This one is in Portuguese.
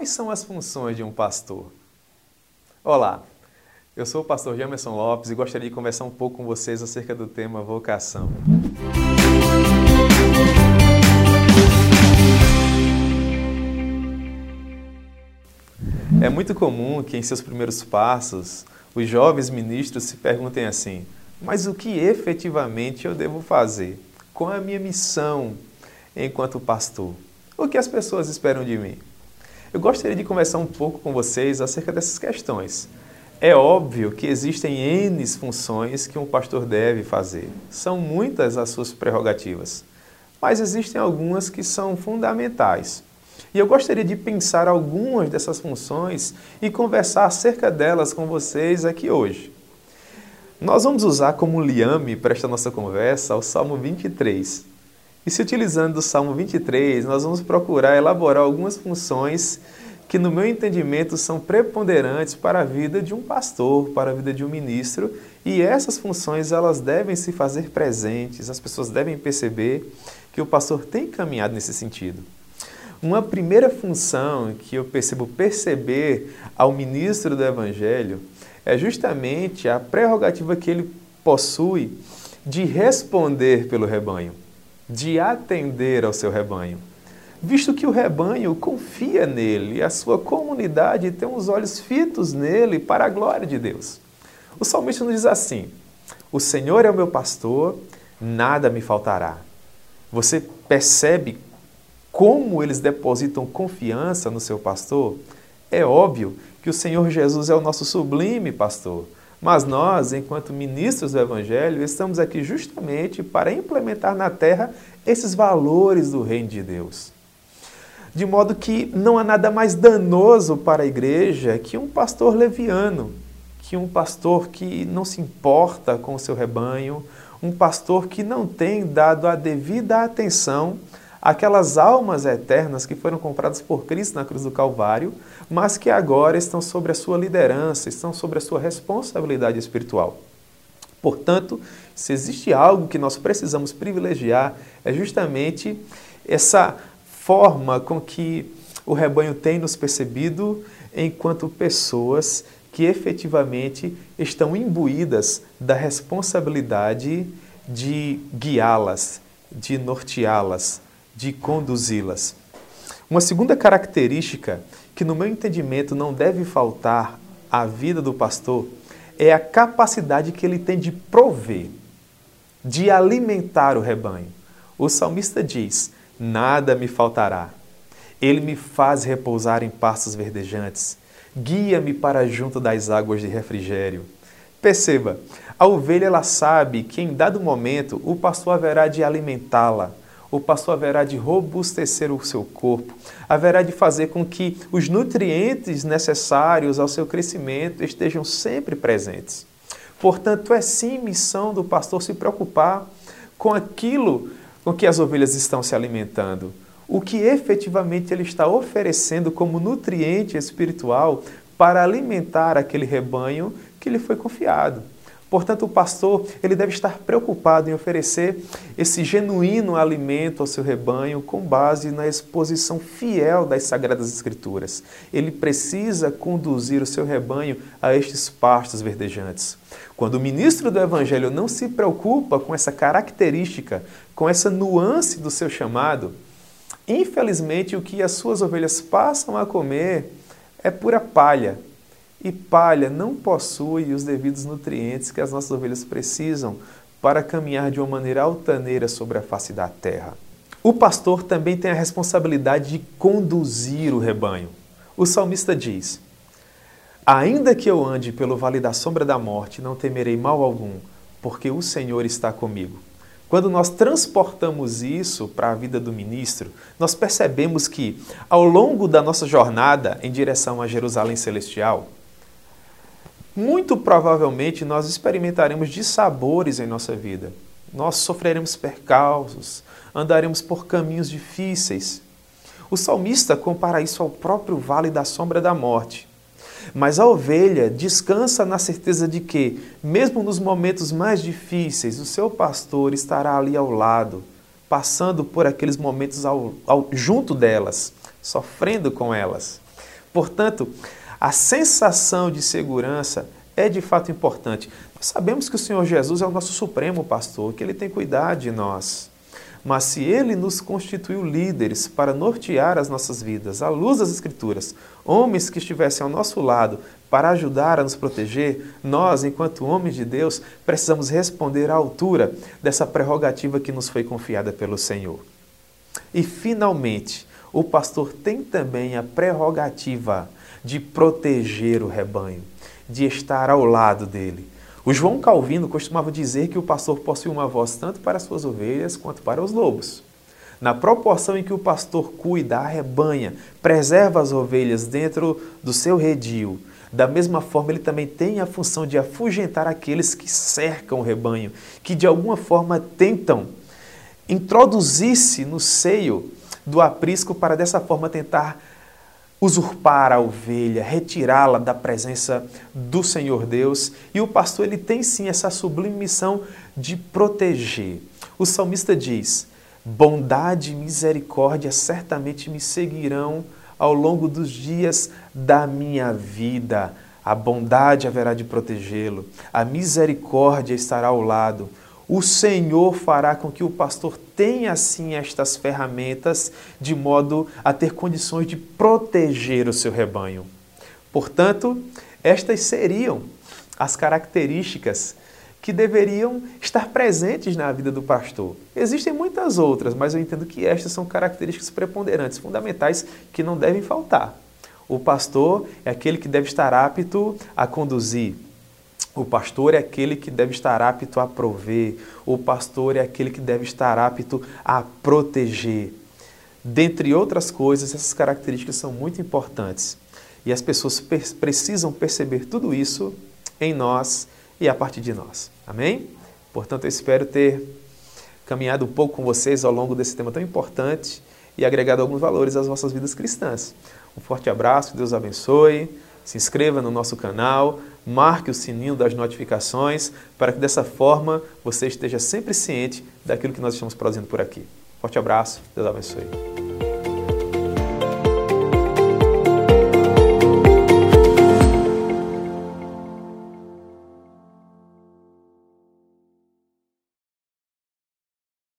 Quais são as funções de um pastor? Olá, eu sou o pastor Jamerson Lopes e gostaria de conversar um pouco com vocês acerca do tema vocação. É muito comum que em seus primeiros passos os jovens ministros se perguntem assim: mas o que efetivamente eu devo fazer? Qual é a minha missão enquanto pastor? O que as pessoas esperam de mim? Eu gostaria de conversar um pouco com vocês acerca dessas questões. É óbvio que existem N funções que um pastor deve fazer. São muitas as suas prerrogativas, mas existem algumas que são fundamentais. E eu gostaria de pensar algumas dessas funções e conversar acerca delas com vocês aqui hoje. Nós vamos usar como liame para esta nossa conversa o Salmo 23. E se utilizando do Salmo 23, nós vamos procurar elaborar algumas funções que, no meu entendimento, são preponderantes para a vida de um pastor, para a vida de um ministro, e essas funções elas devem se fazer presentes, as pessoas devem perceber que o pastor tem caminhado nesse sentido. Uma primeira função que eu percebo perceber ao ministro do Evangelho é justamente a prerrogativa que ele possui de responder pelo rebanho de atender ao seu rebanho, visto que o rebanho confia nele a sua comunidade tem os olhos fitos nele para a glória de Deus. O salmista nos diz assim: O Senhor é o meu pastor, nada me faltará. Você percebe como eles depositam confiança no seu pastor? É óbvio que o Senhor Jesus é o nosso sublime pastor. Mas nós, enquanto ministros do Evangelho, estamos aqui justamente para implementar na terra esses valores do Reino de Deus. De modo que não há nada mais danoso para a igreja que um pastor leviano, que um pastor que não se importa com o seu rebanho, um pastor que não tem dado a devida atenção aquelas almas eternas que foram compradas por Cristo na cruz do Calvário, mas que agora estão sobre a sua liderança, estão sobre a sua responsabilidade espiritual. Portanto, se existe algo que nós precisamos privilegiar, é justamente essa forma com que o rebanho tem nos percebido enquanto pessoas que efetivamente estão imbuídas da responsabilidade de guiá-las, de norteá-las, de conduzi-las. Uma segunda característica que, no meu entendimento, não deve faltar à vida do pastor é a capacidade que ele tem de prover, de alimentar o rebanho. O salmista diz: Nada me faltará. Ele me faz repousar em pastos verdejantes, guia-me para junto das águas de refrigério. Perceba, a ovelha ela sabe que em dado momento o pastor haverá de alimentá-la, o pastor haverá de robustecer o seu corpo, haverá de fazer com que os nutrientes necessários ao seu crescimento estejam sempre presentes. Portanto, é sim missão do pastor se preocupar com aquilo com que as ovelhas estão se alimentando, o que efetivamente ele está oferecendo como nutriente espiritual para alimentar aquele rebanho que lhe foi confiado. Portanto, o pastor ele deve estar preocupado em oferecer esse genuíno alimento ao seu rebanho com base na exposição fiel das Sagradas Escrituras. Ele precisa conduzir o seu rebanho a estes pastos verdejantes. Quando o ministro do Evangelho não se preocupa com essa característica, com essa nuance do seu chamado, infelizmente o que as suas ovelhas passam a comer é pura palha, e palha não possui os devidos nutrientes que as nossas ovelhas precisam para caminhar de uma maneira altaneira sobre a face da terra. O pastor também tem a responsabilidade de conduzir o rebanho. O salmista diz: Ainda que eu ande pelo vale da sombra da morte, não temerei mal algum, porque o Senhor está comigo. Quando nós transportamos isso para a vida do ministro, nós percebemos que, ao longo da nossa jornada em direção a Jerusalém Celestial, muito provavelmente nós experimentaremos dissabores em nossa vida. Nós sofreremos percalços, andaremos por caminhos difíceis. O salmista compara isso ao próprio vale da sombra da morte. Mas a ovelha descansa na certeza de que, mesmo nos momentos mais difíceis, o seu pastor estará ali ao lado, passando por aqueles momentos ao, ao, junto delas, sofrendo com elas. Portanto, a sensação de segurança é de fato importante. Sabemos que o Senhor Jesus é o nosso supremo pastor, que ele tem cuidado de nós. Mas se ele nos constituiu líderes para nortear as nossas vidas, à luz das Escrituras, homens que estivessem ao nosso lado para ajudar a nos proteger, nós, enquanto homens de Deus, precisamos responder à altura dessa prerrogativa que nos foi confiada pelo Senhor. E, finalmente, o pastor tem também a prerrogativa de proteger o rebanho, de estar ao lado dele. O João Calvino costumava dizer que o pastor possui uma voz tanto para as suas ovelhas quanto para os lobos. Na proporção em que o pastor cuida, arrebanha, preserva as ovelhas dentro do seu redil, da mesma forma ele também tem a função de afugentar aqueles que cercam o rebanho, que de alguma forma tentam introduzir-se no seio do aprisco para dessa forma tentar usurpar a ovelha, retirá-la da presença do Senhor Deus. E o pastor ele tem sim essa sublime missão de proteger. O salmista diz: Bondade e misericórdia certamente me seguirão ao longo dos dias da minha vida. A bondade haverá de protegê-lo, a misericórdia estará ao lado, o Senhor fará com que o pastor tenha assim estas ferramentas de modo a ter condições de proteger o seu rebanho. Portanto, estas seriam as características que deveriam estar presentes na vida do pastor. Existem muitas outras, mas eu entendo que estas são características preponderantes, fundamentais, que não devem faltar. O pastor é aquele que deve estar apto a conduzir, o pastor é aquele que deve estar apto a prover, o pastor é aquele que deve estar apto a proteger. Dentre outras coisas, essas características são muito importantes e as pessoas precisam perceber tudo isso em nós e a partir de nós. Amém? Portanto, eu espero ter caminhado um pouco com vocês ao longo desse tema tão importante e agregado alguns valores às vossas vidas cristãs. Um forte abraço, Deus abençoe se inscreva no nosso canal, marque o sininho das notificações, para que dessa forma você esteja sempre ciente daquilo que nós estamos produzindo por aqui. Forte abraço, Deus abençoe.